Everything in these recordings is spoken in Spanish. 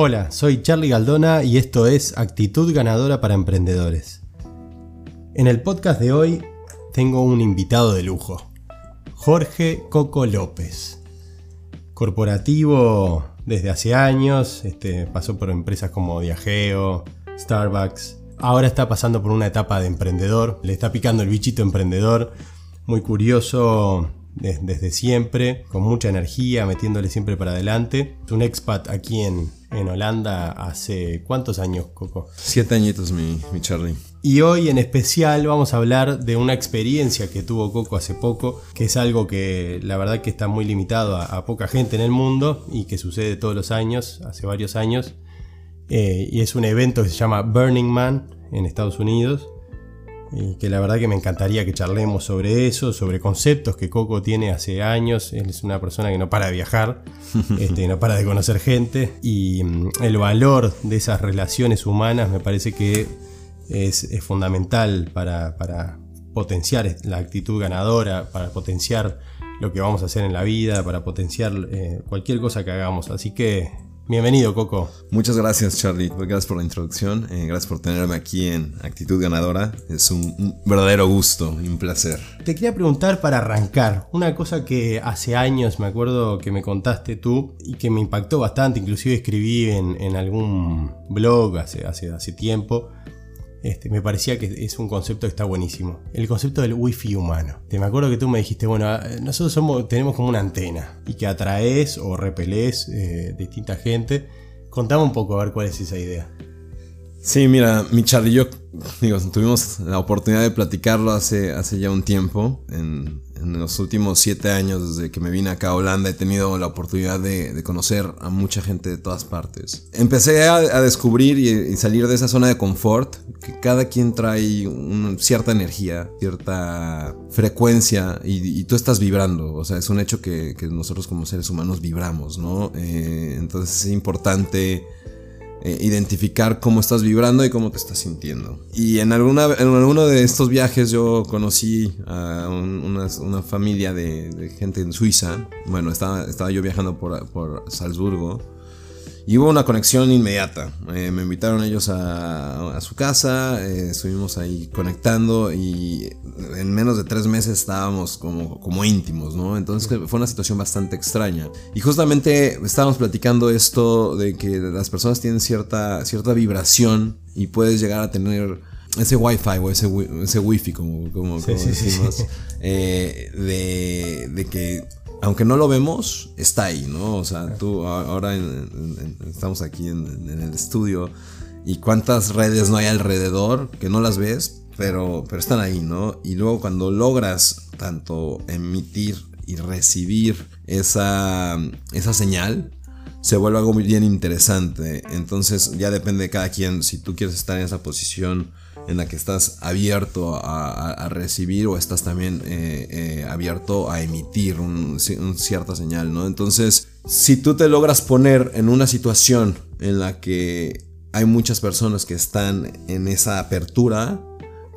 Hola, soy Charlie Galdona y esto es Actitud Ganadora para Emprendedores. En el podcast de hoy tengo un invitado de lujo, Jorge Coco López. Corporativo desde hace años, este, pasó por empresas como Diageo, Starbucks, ahora está pasando por una etapa de emprendedor, le está picando el bichito emprendedor, muy curioso desde siempre, con mucha energía, metiéndole siempre para adelante. Es un expat aquí en, en Holanda hace cuántos años, Coco? Siete añitos, mi, mi Charlie. Y hoy en especial vamos a hablar de una experiencia que tuvo Coco hace poco, que es algo que la verdad que está muy limitado a, poca gente en el mundo y que sucede todos los años, hace varios años. Eh, y es un evento que se llama Burning Man en Estados Unidos y que la verdad que me encantaría que charlemos sobre eso, sobre conceptos que Coco tiene hace años. Él es una persona que no para de viajar, este, no para de conocer gente y mm, el valor de esas relaciones humanas me parece que es, fundamental para, potenciar la actitud ganadora, para potenciar lo que vamos a hacer en la vida, para potenciar eh, cualquier cosa que hagamos. Así que Bienvenido, Coco. Muchas gracias, Charlie. Gracias por la introducción. Eh, gracias por tenerme aquí en Actitud Ganadora. Es un, verdadero gusto y un placer. Te quería preguntar para arrancar, una cosa que hace años me acuerdo que me contaste tú y que me impactó bastante, inclusive escribí en, algún blog hace, hace, hace tiempo, este, me parecía que es un concepto que está buenísimo. El concepto del wifi humano. Te me acuerdo que tú me dijiste, bueno, ah, nosotros somos, tenemos como una antena y que atraes o repelés eh, distinta gente. Contame un poco a ver cuál es esa idea. Sí, mira, mi Charlie y yo digo, tuvimos la oportunidad de platicarlo hace, hace ya un tiempo en, en los últimos siete años desde que me vine acá a Holanda he tenido la oportunidad de, conocer a mucha gente de todas partes. Empecé a, descubrir y, salir de esa zona de confort, que cada quien trae una cierta energía, cierta frecuencia y, tú estás vibrando. O sea, es un hecho que, nosotros como seres humanos vibramos, ¿no? Eh, entonces es importante eh, identificar cómo estás vibrando y cómo te estás sintiendo. Y en, alguna, en alguno de estos viajes yo conocí a una, familia de, gente en Suiza. Bueno, estaba, estaba yo viajando por, por Salzburgo y hubo una conexión inmediata. Eh, me invitaron ellos a, su casa, eh, estuvimos ahí conectando y en menos de tres meses estábamos como, como íntimos, ¿no? Entonces fue una situación bastante extraña. Y justamente estábamos platicando esto de que las personas tienen cierta, cierta vibración y puedes llegar a tener ese wifi o ese, ese wifi como, como, decimos, eh, de, de que aunque no lo vemos, está ahí, ¿no? O sea, tú ahora estamos aquí en, el estudio y cuántas redes no hay alrededor que no las ves, pero, pero están ahí, ¿no? Y luego cuando logras tanto emitir y recibir esa, esa señal, se vuelve algo muy bien interesante. Entonces ya depende de cada quien si tú quieres estar en esa posición en la que estás abierto a, recibir o estás también eh, eh, abierto a emitir una cierta señal, ¿no? Entonces, si tú te logras poner en una situación en la que hay muchas personas que están en esa apertura,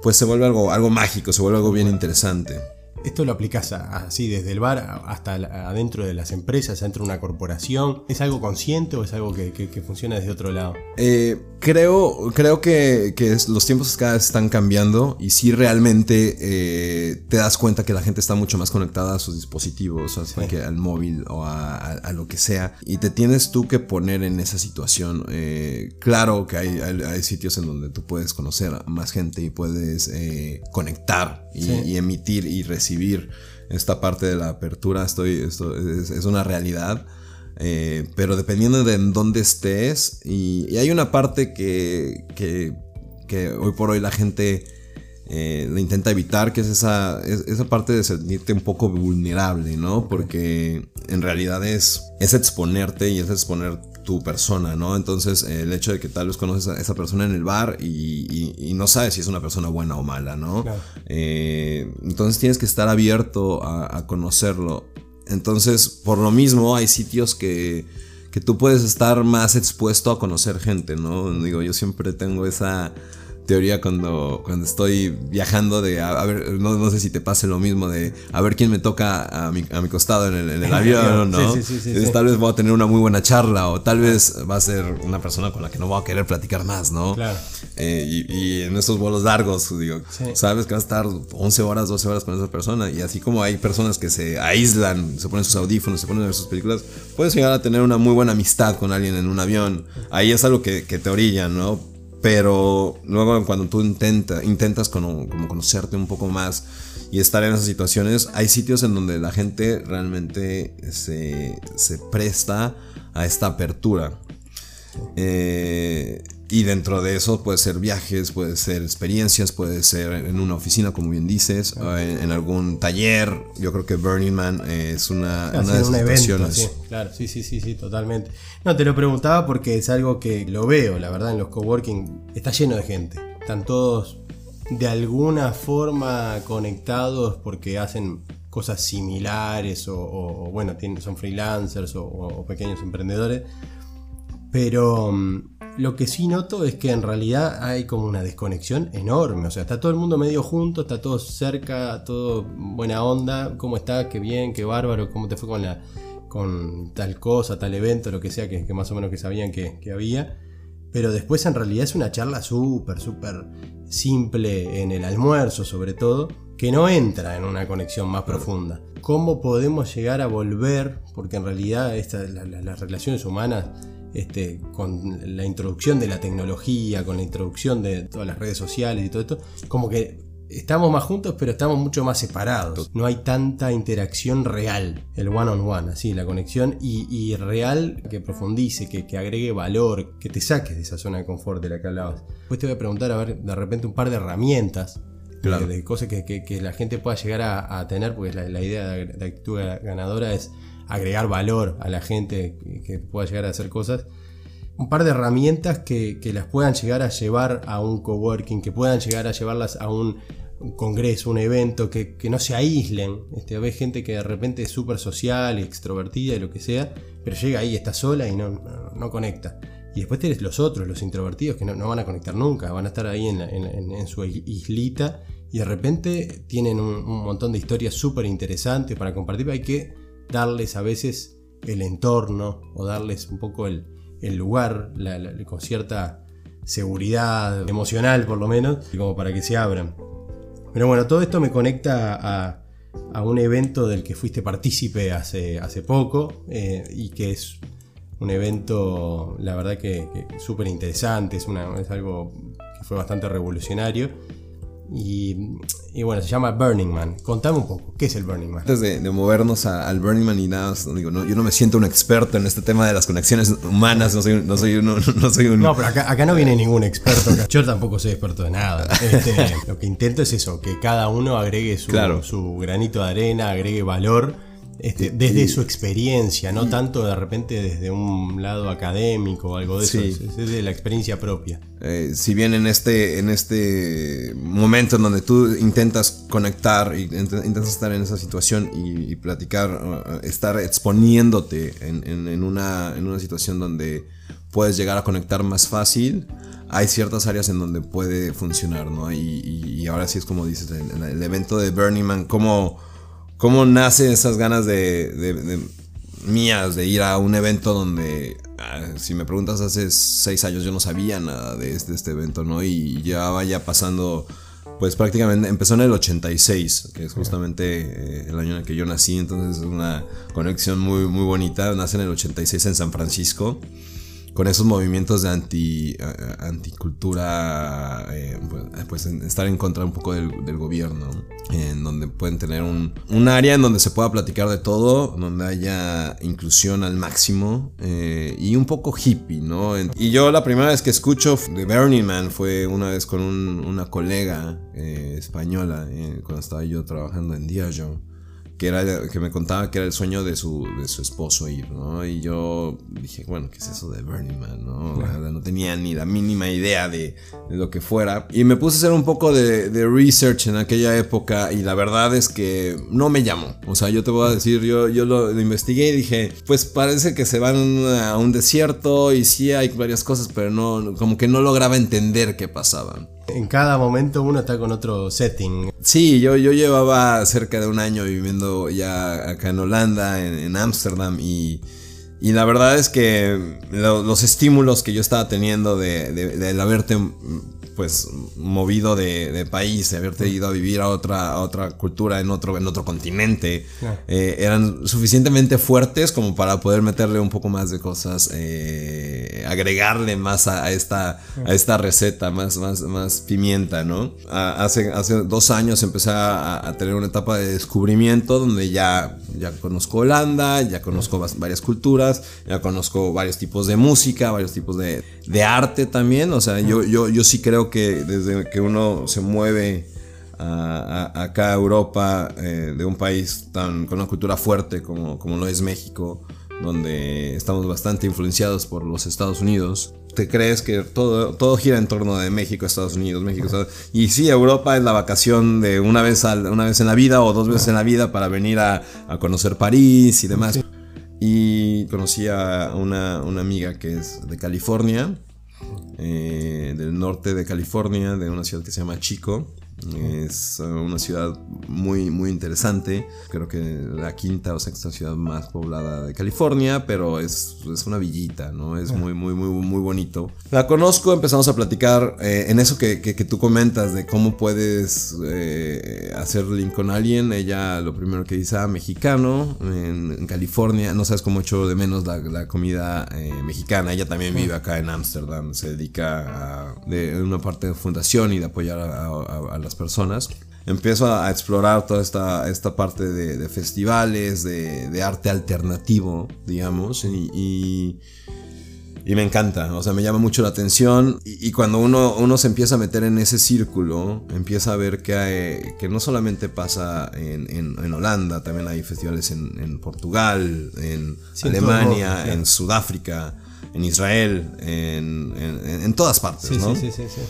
pues se vuelve algo, algo mágico, se vuelve algo bien interesante. Esto lo aplicas así desde el bar hasta adentro de las empresas, dentro de una corporación. ¿Es algo consciente o es algo que, funciona desde otro lado? Eh, creo, creo que, los tiempos cada vez están cambiando y si realmente eh, te das cuenta que la gente está mucho más conectada a sus dispositivos, que al móvil o a, lo que sea. Y te tienes tú que poner en esa situación. Eh, claro que hay, sitios en donde tú puedes conocer a más gente y puedes conectar y emitir y recibir esta parte de la apertura, estoy, esto es, una realidad. Eh, pero dependiendo de en dónde estés, y, hay una parte que, que, hoy por hoy la gente eh, le intenta evitar, que es esa, esa parte de sentirte un poco vulnerable, ¿no? Porque en realidad es, es exponerte y es exponer tu persona, ¿no? Entonces, el hecho de que tal vez conoces a esa persona en el bar y, no sabes si es una persona buena o mala, ¿no? Eh, entonces tienes que estar abierto a, conocerlo. Entonces, por lo mismo, hay sitios que, que tú puedes estar más expuesto a conocer gente, ¿no? Digo, yo siempre tengo esa teoría cuando, cuando estoy viajando de, a, ver, no, no, sé si te pase lo mismo, de a ver quién me toca a mi, a mi costado en el, en el avión, ¿no? Sí, sí, sí, tal vez voy a tener una muy buena charla o tal vez va a ser una persona con la que no voy a querer platicar más, ¿no? Claro. Eh, y, y, en esos vuelos largos, digo, sabes que vas a estar 11 horas, 12 horas con esa persona y así como hay personas que se aíslan, se ponen sus audífonos, se ponen a ver sus películas, puedes llegar a tener una muy buena amistad con alguien en un avión. Ahí es algo que, que te orilla, ¿no? Pero luego cuando tú intenta, intentas como, conocerte un poco más y estar en esas situaciones, hay sitios en donde la gente realmente se, se presta a esta apertura. Eh, y dentro de eso puede ser viajes, puede ser experiencias, puede ser en una oficina, como bien dices, en, algún taller. Yo creo que Burning Man es una, una de esas sí, claro, sí, sí, sí, sí, totalmente. No, te lo preguntaba porque es algo que lo veo, la verdad, en los coworking está lleno de gente. Están todos de alguna forma conectados porque hacen cosas similares o, bueno, son freelancers o pequeños emprendedores. Pero mm, lo que sí noto es que en realidad hay como una desconexión enorme. O sea, está todo el mundo medio junto, está todo cerca, todo buena onda. ¿Cómo está? Qué bien, qué bárbaro. ¿Cómo te fue con la con tal cosa, tal evento, lo que sea que, más o menos que sabían que, que había? Pero después en realidad es una charla súper, súper simple en el almuerzo sobre todo, que no entra en una conexión más profunda. ¿Cómo podemos llegar a volver? Porque en realidad las relaciones humanas este, con la introducción de la tecnología, con la introducción de todas las redes sociales y todo esto, como que estamos más juntos, pero estamos mucho más separados. No hay tanta interacción real, el one on one, así, la conexión y, real que profundice, que, agregue valor, que te saques de esa zona de confort de la que hablabas. Después te voy a preguntar, a ver, de repente un par de herramientas. De, cosas que, la gente pueda llegar a, tener, porque la, idea de, de actitud ganadora es agregar valor a la gente que pueda llegar a hacer cosas, un par de herramientas que, las puedan llegar a llevar a un coworking, que puedan llegar a llevarlas a un, congreso, un evento, que, no se aíslen. Este, ves gente que de repente es súper social, extrovertida y lo que sea, pero llega ahí, está sola y no, no, conecta. Y después tienes los otros, los introvertidos, que no, van a conectar nunca, van a estar ahí en, su islita y de repente tienen un, un montón de historias súper interesantes para compartir. Hay que darles a veces el entorno o darles un poco el, lugar con cierta seguridad emocional por lo menos, como para que se abran. Pero bueno, todo esto me conecta a, un evento del que fuiste partícipe hace, hace poco eh, y que es un evento, la verdad que, súper interesante, es, es algo que fue bastante revolucionario y, bueno, se llama Burning Man. Contame un poco, ¿qué es el Burning Man? Antes de, movernos al Burning Man y nada, digo, no, yo no me siento un experto en este tema de las conexiones humanas, no soy, no soy, un, no soy un... No, pero acá, no viene ningún experto. Yo tampoco soy experto de nada. Este, lo que intento es eso, que cada uno agregue su, su granito de arena, agregue valor este, desde su experiencia, no tanto de repente desde un lado académico o algo de eso, es desde la experiencia propia. Eh, si bien en este, en este momento en donde tú intentas conectar y intentas estar en esa situación y, platicar, uh, estar exponiéndote en, una, en una situación donde puedes llegar a conectar más fácil, hay ciertas áreas en donde puede funcionar, ¿no? Y, ahora sí es como dices, el, el evento de Burning Man, como cómo nacen esas ganas de, mías de ir a un evento donde, ah, si me preguntas, hace seis años yo no sabía nada de este, este evento, ¿no? Y ya vaya pasando, pues prácticamente empezó en el 86, que es justamente eh, el año en el que yo nací, entonces es una conexión muy, muy bonita. Nace en el 86 en San Francisco con esos movimientos de anti, anticultura, eh, pues, pues estar en contra un poco del, gobierno, en donde pueden tener un, un, área en donde se pueda platicar de todo, donde haya inclusión al máximo eh, y un poco hippie, ¿no? Y yo la primera vez que escucho de Burning Man fue una vez con una colega eh, española, cuando estaba yo trabajando en Diageo que, era, que me contaba que era el sueño de su, de su esposo ir, ¿no? Y yo dije, bueno, ¿qué es eso de Burning Man, no? no tenía ni la mínima idea de, de, lo que fuera. Y me puse a hacer un poco de, de, research en aquella época y la verdad es que no me llamó. O sea, yo te voy a decir, yo, yo lo, investigué y dije, pues parece que se van a un desierto y sí hay varias cosas, pero no, como que no lograba entender qué pasaba. En cada momento uno está con otro setting. Sí, yo, yo llevaba cerca de un año viviendo ya acá en Holanda, en Ámsterdam, y, y, la verdad es que los estímulos que yo estaba teniendo de, de, de haberte pues movido de, país, de haberte ido a vivir a otra, otra cultura en otro, en otro continente, eh, eran suficientemente fuertes como para poder meterle un poco más de cosas, eh, agregarle más a, esta, a esta receta, más, más, más pimienta, ¿no? hace, hace dos años empecé a, tener una etapa de descubrimiento donde ya, ya conozco Holanda, ya conozco varias culturas, ya conozco varios tipos de música, varios tipos de, de arte también, o sea, yo, yo, yo sí creo que desde que uno se mueve a, acá a Europa, eh, de un país tan, con una cultura fuerte como, como lo es México, donde estamos bastante influenciados por los Estados Unidos, te crees que todo, todo gira en torno de México, Estados Unidos, México, Estados Unidos. Y sí, Europa es la vacación de una vez, una vez en la vida o dos veces en la vida para venir a, a conocer París y demás. Y conocí a una, una amiga que es de California eh, del norte de California, de una ciudad que se llama Chico. Es una ciudad muy, muy interesante. Creo que la quinta o sexta ciudad más poblada de California, pero es, es una villita, ¿no? Es muy, muy, muy, muy bonito. La conozco, empezamos a platicar eh, en eso que, que, tú comentas de cómo puedes eh, hacer link con alguien. Ella lo primero que dice, ah, mexicano, en, California, no sabes cómo echo de menos la, la comida eh, mexicana. Ella también vive acá en Ámsterdam, se dedica a de una parte de fundación y de apoyar a, a, a las personas. Empiezo a, explorar toda esta, esta parte de, festivales, de, arte alternativo, digamos, y, y, me encanta, o sea, me llama mucho la atención. Y, cuando uno, uno se empieza a meter en ese círculo, empieza a ver que, hay, que no solamente pasa en, en, Holanda, también hay festivales en, Portugal, en Alemania, en Sudáfrica, en Israel, en, todas partes, ¿no? sí, sí, sí.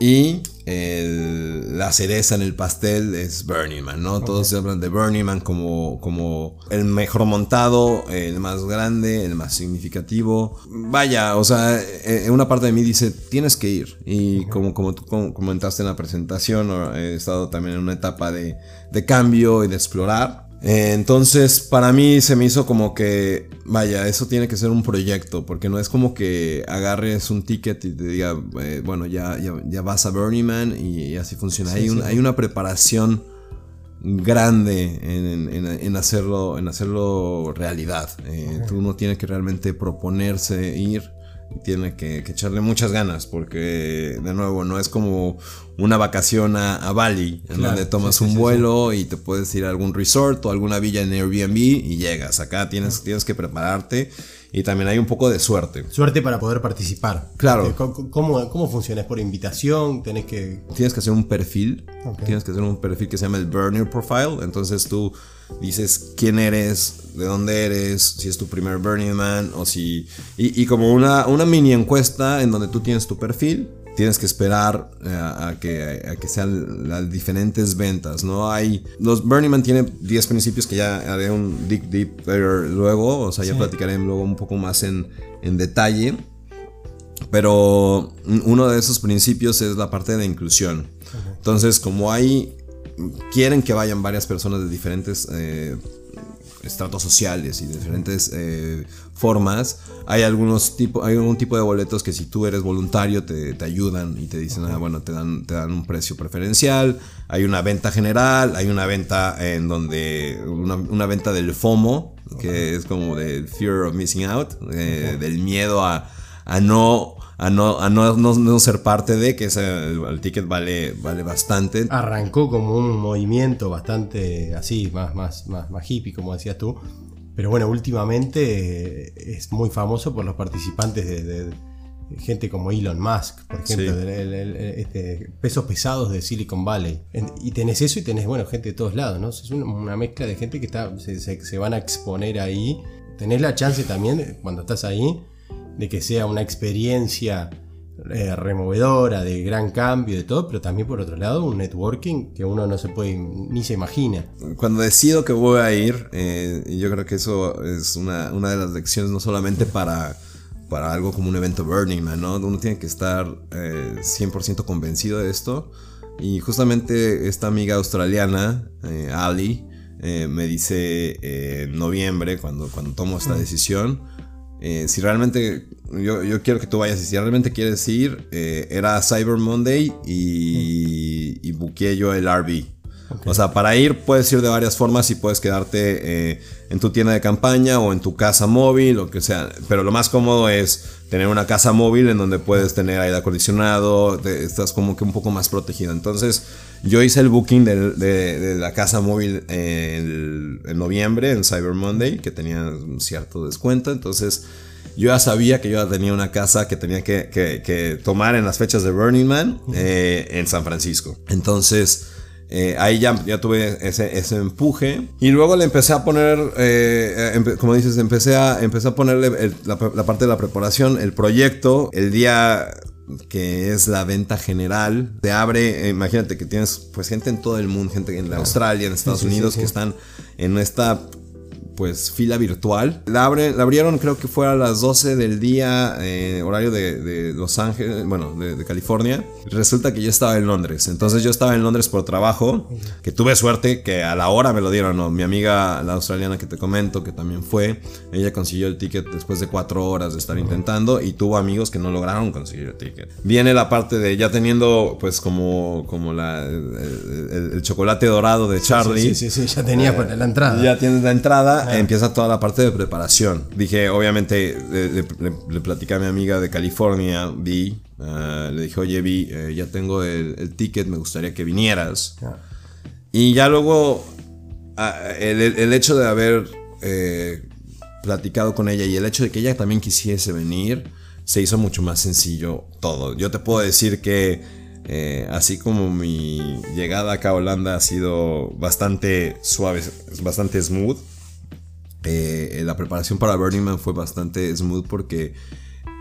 Y la cereza en el pastel es Burning Man, ¿no? Todos se hablan de Burning Man como, como el mejor montado, el más grande, el más significativo. Vaya, o sea, eh, una parte de mí dice, tienes que ir. Y como, como tú comentaste en la presentación, he estado también en una etapa de, de cambio y de explorar. Eh, entonces, para mí se me hizo como que, vaya, eso tiene que ser un proyecto, porque no es como que agarres un ticket y te diga, eh, bueno, ya, ya, vas a Burning Man y, así funciona. hay, hay, una preparación grande en, hacerlo, en hacerlo realidad. Eh, tú no tienes que realmente proponerse ir tiene que, echarle muchas ganas porque de nuevo no es como una vacación a, Bali en donde tomas un vuelo y te puedes ir a algún resort o alguna villa en Airbnb y llegas. Acá tienes, tienes que prepararte y también hay un poco de suerte. Suerte para poder participar. Claro. Eh, ¿Cómo, cómo funciona? ¿Es por invitación? ¿Tenés que...? Tienes que hacer un perfil. Tienes que hacer un perfil que se llama el Burner Profile. Entonces tú dices quién eres, de dónde eres, si es tu primer Burning Man o si... Y, como una, una mini encuesta en donde tú tienes tu perfil tienes que esperar eh, a, que, a que sean las diferentes ventas, ¿no? Hay, los Burning Man tiene 10 principios que ya haré un deep deep luego, o sea, ya platicaré luego un poco más en, en detalle, pero uno de esos principios es la parte de inclusión. Entonces, como hay, quieren que vayan varias personas de diferentes... Eh, estratos sociales y de diferentes eh, formas. Hay algunos tipo, hay algún tipo de boletos que si tú eres voluntario te, te ayudan y te dicen, ah, bueno, te dan, te dan un precio preferencial. Hay una venta general, hay una venta en donde, una, una venta del FOMO, que es como del fear of missing out, eh, del miedo a, a no a no, a no, no, ser parte de, que ese, el, ticket vale, vale bastante. Arrancó como un movimiento bastante así, más, más, más, más hippie, como decías tú. Pero bueno, últimamente eh, es muy famoso por los participantes de, gente como Elon Musk, por ejemplo, este, pesos pesados de Silicon Valley. Y tenés eso y tenés, bueno, gente de todos lados, ¿no? Es una, mezcla de gente que está, se, se, van a exponer ahí. Tenés la chance también, cuando estás ahí, de que sea una experiencia eh, removedora, de gran cambio, de todo, pero también por otro lado un networking que uno no se puede ni se imagina. Cuando decido que voy a ir, eh, yo creo que eso es una, una, de las lecciones no solamente para, para algo como un evento Burning Man, ¿no? Uno tiene que estar 100% convencido de esto. Y justamente esta amiga australiana, Ali, me dice en noviembre, cuando, cuando tomo esta decisión, eh, si realmente, yo, yo, quiero que tú vayas y si realmente quieres ir, eh, era Cyber Monday y, y buqué yo el RV. O sea, para ir puedes ir de varias formas y puedes quedarte eh, en tu tienda de campaña o en tu casa móvil, o que sea. Pero lo más cómodo es tener una casa móvil en donde puedes tener aire acondicionado, estás como que un poco más protegido. Entonces, yo hice el booking de, la casa móvil en, noviembre, en Cyber Monday, que tenía un cierto descuento. Entonces, yo ya sabía que yo tenía una casa que tenía que, tomar en las fechas de Burning Man eh, en San Francisco. Entonces, eh, ahí ya, ya tuve ese, ese, empuje. Y luego le empecé a poner, eh, como dices, empecé a, empecé a ponerle la, parte de la preparación, el proyecto. El día que es la venta general, te abre, eh, imagínate que tienes pues gente en todo el mundo, gente en Australia, en Estados Unidos, que están en esta pues fila virtual. La, abre, la abrieron creo que fue a las 12 del día, eh, horario de, Los Ángeles, bueno, de, California. Resulta que yo estaba en Londres. Entonces yo estaba en Londres por trabajo, que tuve suerte que a la hora me lo dieron. ¿no? Mi amiga, la australiana que te comento, que también fue, ella consiguió el ticket después de cuatro horas de estar intentando y tuvo amigos que no lograron conseguir el ticket. Viene la parte de ya teniendo pues como, como la, el, chocolate dorado de Charlie. Sí, sí, sí, ya tenía eh, la entrada. Ya tienes la entrada empieza toda la parte de preparación. Dije, obviamente, le, platicé a mi amiga de California, Vi, eh, le dije, oye, Vi, eh, ya tengo el, ticket, me gustaría que vinieras. Y ya luego, ah, el, hecho de haber eh, platicado con ella y el hecho de que ella también quisiese venir, se hizo mucho más sencillo todo. Yo te puedo decir que... así como mi llegada acá a Holanda ha sido bastante suave, bastante smooth, eh, la preparación para Burning Man fue bastante smooth porque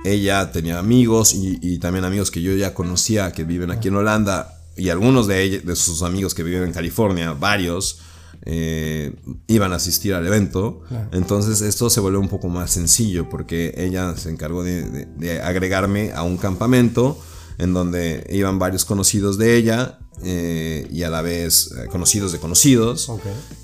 ella tenía amigos y, también amigos que yo ya conocía que viven aquí en Holanda y algunos de, de sus amigos que viven en California, varios, eh, iban a asistir al evento. Entonces esto se volvió un poco más sencillo porque ella se encargó de agregarme a un campamento en donde iban varios conocidos de ella eh, y a la vez eh, conocidos de conocidos.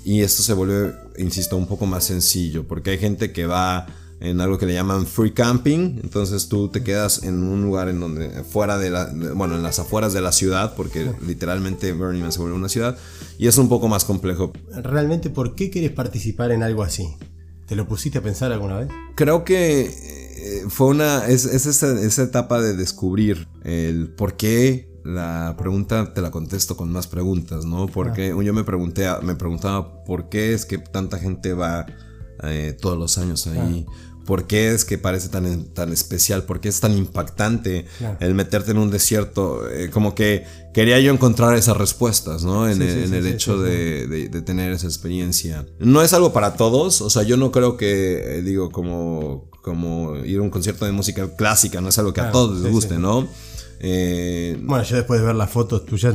Y esto se vuelve, insisto, un poco más sencillo, porque hay gente que va en algo que le llaman free camping, entonces tú te quedas en un lugar en donde, fuera de la, bueno, en las afueras de la ciudad, porque literalmente Burning Man se vuelve una ciudad, y es un poco más complejo. Realmente, ¿por qué quieres participar en algo así? ¿Te lo pusiste a pensar alguna vez? Creo que fue una, es, esa, esa etapa de descubrir el por qué la pregunta te la contesto con más preguntas, ¿no? Porque yo me pregunté, me preguntaba por qué es que tanta gente va eh, todos los años ahí. ¿Por qué es que parece tan, tan especial? ¿Por qué es tan impactante el meterte en un desierto? Eh, como que quería yo encontrar esas respuestas, ¿no? En, el, hecho de, tener esa experiencia. No es algo para todos, o sea, yo no creo que, eh, digo, como, como ir a un concierto de música clásica, no es algo que a todos les guste, ¿no? Eh, bueno, yo después de ver las fotos tuyas,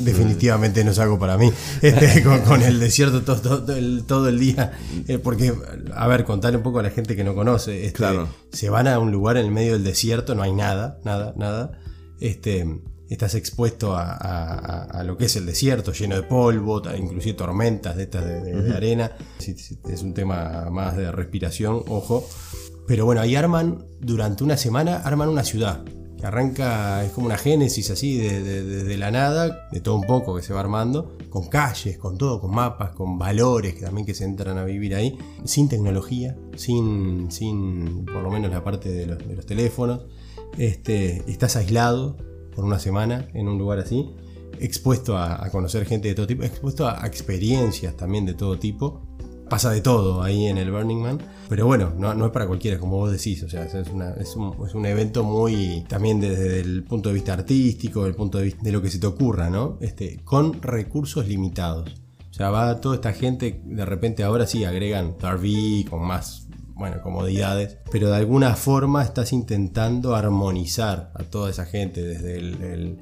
definitivamente no es algo para mí. Este, con, el desierto todo, el, día. Eh, porque, a ver, contarle un poco a la gente que no conoce. Este, claro. Se van a un lugar en el medio del desierto, no hay nada, nada, nada. Este, estás expuesto a, lo que es el desierto, lleno de polvo, inclusive tormentas de estas de, arena. es un tema más de respiración, ojo. Pero bueno, ahí arman, durante una semana, arman una ciudad que arranca, es como una génesis así, de, la nada, de todo un poco que se va armando, con calles, con todo, con mapas, con valores que también que se entran a vivir ahí, sin tecnología, sin, sin por lo menos la parte de los, teléfonos. Este, estás aislado por una semana en un lugar así, expuesto a, conocer gente de todo tipo, expuesto a experiencias también de todo tipo pasa de todo ahí en el Burning Man. Pero bueno, no, es para cualquiera, como vos decís. O sea, es, un, evento muy también desde el punto de vista artístico, del punto de vista de lo que se te ocurra, ¿no? Este, con recursos limitados. O sea, va toda esta gente, de repente ahora sí agregan RV con más bueno, comodidades, pero de alguna forma estás intentando armonizar a toda esa gente, desde el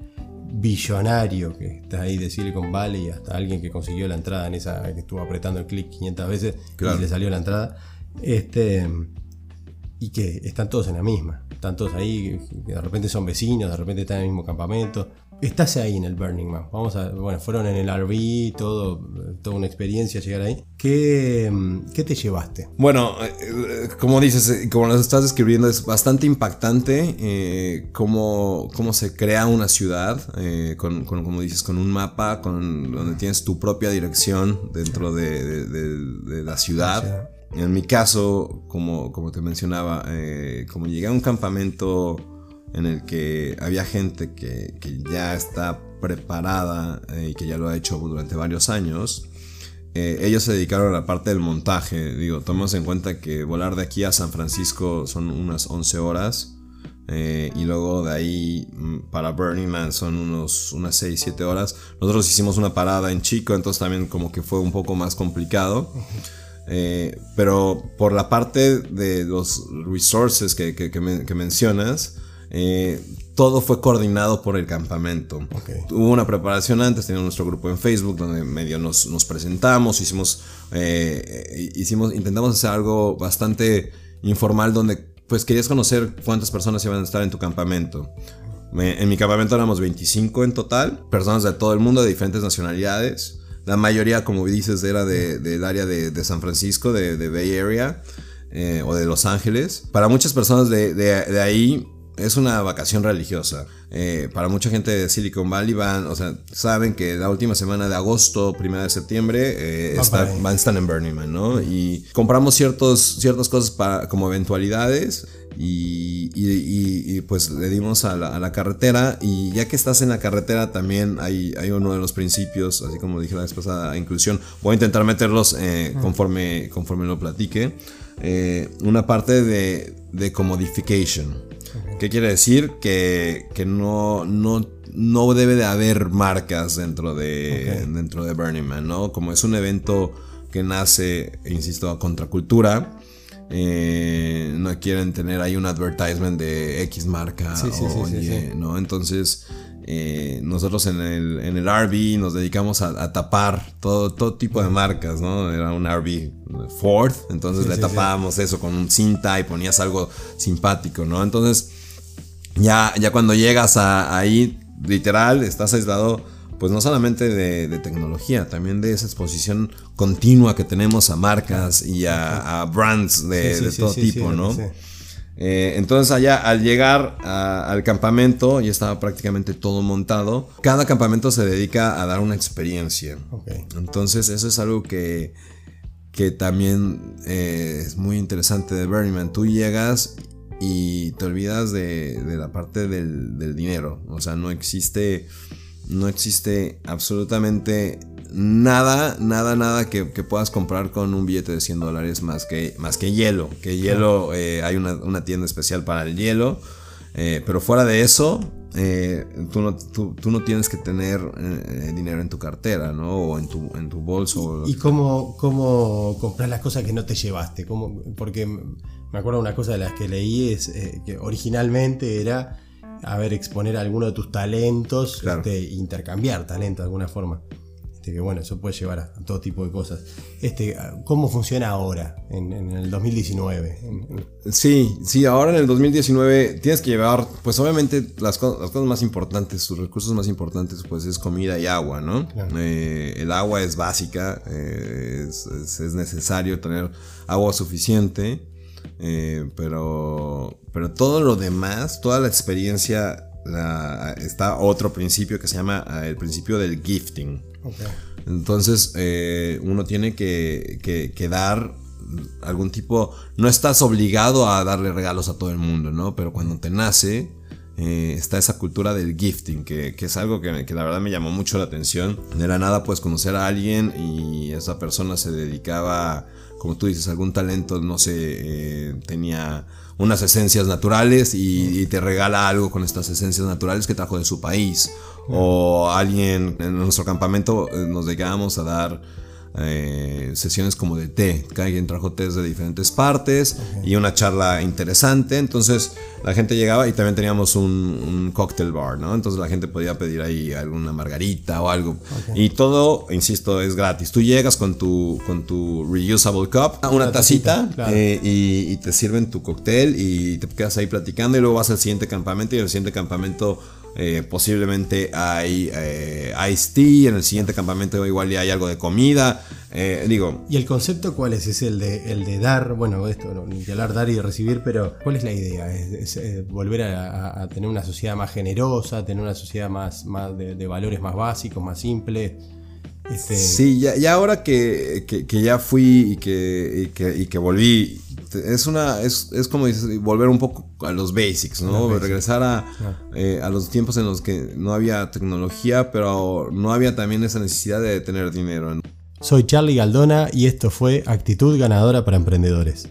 billonario que está ahí de Silicon Valley hasta alguien que consiguió la entrada en esa que estuvo apretando el clic 500 veces y le salió la entrada. Este, y que están todos en la misma. Están todos ahí, de repente son vecinos, de repente están en el mismo campamento. Estás ahí en el Burning Man. Vamos a, bueno, fueron en el RV, todo, toda una experiencia llegar ahí. ¿Qué, qué te llevaste? Bueno, eh, como dices, eh, como lo estás describiendo, es bastante impactante eh, cómo, cómo, se crea una ciudad, con, como dices, con un mapa, con, donde tienes tu propia dirección dentro de, de la ciudad. En mi caso, como, como te mencionaba, eh, como llegué a un campamento en el que había gente que, que ya está preparada eh, y que ya lo ha hecho durante varios años, eh, ellos se dedicaron a la parte del montaje. Digo, tomemos en cuenta que volar de aquí a San Francisco son unas 11 horas. y luego de ahí mm, para Burning Man son unos, unas 6, 7 horas. Nosotros hicimos una parada en Chico, entonces también como que fue un poco más complicado. Eh, pero por la parte de los resources que, que, mencionas, eh, todo fue coordinado por el campamento. Hubo una preparación antes, teníamos nuestro grupo en Facebook donde medio nos, nos presentamos, hicimos, eh, hicimos, intentamos hacer algo bastante informal donde pues querías conocer cuántas personas iban a estar en tu campamento. En mi campamento éramos 25 en total, personas de todo el mundo, de diferentes nacionalidades. La mayoría, como dices, era del área de, San Francisco, de, Bay Area eh, o de Los Ángeles. Para muchas personas de, ahí es una vacación religiosa. Eh, para mucha gente de Silicon Valley van, o sea, saben que la última semana de agosto, primera de septiembre, eh, van a estar en Burning Man, ¿no? Y compramos ciertos, ciertas cosas para, como eventualidades y, pues le dimos a la, carretera y ya que estás en la carretera también hay, hay uno de los principios, así como dije la vez pasada, inclusión, voy a intentar meterlos eh, conforme, conforme lo platique, eh, una parte de, de commodification. ¿Qué quiere decir? Que, no, no, no, debe de haber marcas dentro de, dentro de Burning Man, ¿no? Como es un evento que nace, insisto, a contracultura, eh, no quieren tener ahí un advertisement de X marca o Y, ¿no? Entonces, eh, nosotros en el, en el RV nos dedicamos a, tapar todo, todo tipo de marcas, ¿no? Era un RV Ford, entonces le tapábamos eso con un cinta y ponías algo simpático, ¿no? Entonces, ya, ya cuando llegas a, ahí, literal, estás aislado pues no solamente de, tecnología, también de esa exposición continua que tenemos a marcas y a, brands de, todo tipo, ¿no? Eh, entonces allá al llegar al campamento ya estaba prácticamente todo montado. Cada campamento se dedica a dar una experiencia. Entonces eso es algo que, que también eh, es muy interesante de Burning Man. Tú llegas y te olvidas de, la parte del, del dinero. O sea, no existe no existe absolutamente nada, nada, nada que, puedas comprar con un billete de 100 dólares más que, más que hielo. Que hielo, eh, hay una, tienda especial para el hielo. Eh, pero fuera de eso, eh, tú, no, tú, no, tienes que tener dinero en tu cartera, ¿no? O en tu, en tu bolso. ¿Y, cómo, cómo comprar las cosas que no te llevaste? ¿Cómo? Porque me acuerdo una cosa de las que leí es que originalmente era a ver, exponer alguno de tus talentos, este, intercambiar talento de alguna forma. Este, que bueno, eso puede llevar a, todo tipo de cosas. Este, ¿Cómo funciona ahora, en, el 2019? Sí, sí, ahora en el 2019 tienes que llevar, pues obviamente las, las cosas más importantes, sus recursos más importantes, pues es comida y agua, ¿no? Eh, el agua es básica, eh, es necesario tener agua suficiente. Eh, pero, pero todo lo demás, toda la experiencia, está otro principio que se llama ah, el principio del gifting. Entonces, eh, uno tiene que, que, dar algún tipo, no estás obligado a darle regalos a todo el mundo, ¿no? Pero cuando te nace, eh, está esa cultura del gifting, que, que es algo que, que, la verdad me llamó mucho la atención. De la nada, pues conocer a alguien y esa persona se dedicaba como tú dices, algún talento, no sé, eh, tenía unas esencias naturales y, te regala algo con estas esencias naturales que trajo de su país. O alguien en nuestro campamento eh, nos dedicábamos a dar eh, sesiones como de té. Cada quien trajo tés de diferentes partes y una charla interesante. Entonces la gente llegaba y también teníamos un, un cocktail bar, ¿no? Entonces la gente podía pedir ahí alguna margarita o algo. Y todo, insisto, es gratis. Tú llegas con tu, con tu reusable cup, una, tacita, eh, y, y te sirven tu cóctel y te quedas ahí platicando y luego vas al siguiente campamento y el siguiente campamento eh, posiblemente hay eh, iced tea, en el siguiente campamento igual ya hay algo de comida. Eh, digo. ¿Y el concepto cuál es? ¿Es el de, el de dar? Bueno, esto, no, ni hablar dar y recibir, pero ¿cuál es la idea? ¿Es, volver a, tener una sociedad más generosa, tener una sociedad más, más de, valores más básicos, más simples? Este... Sí, ya, ahora que, que, ya fui y que, y que volví es una es, es, como dices, volver un poco a los basics, ¿no? Regresar a, eh, a, los tiempos en los que no había tecnología, pero no había también esa necesidad de tener dinero. Soy Charlie Galdona y esto fue Actitud Ganadora para Emprendedores.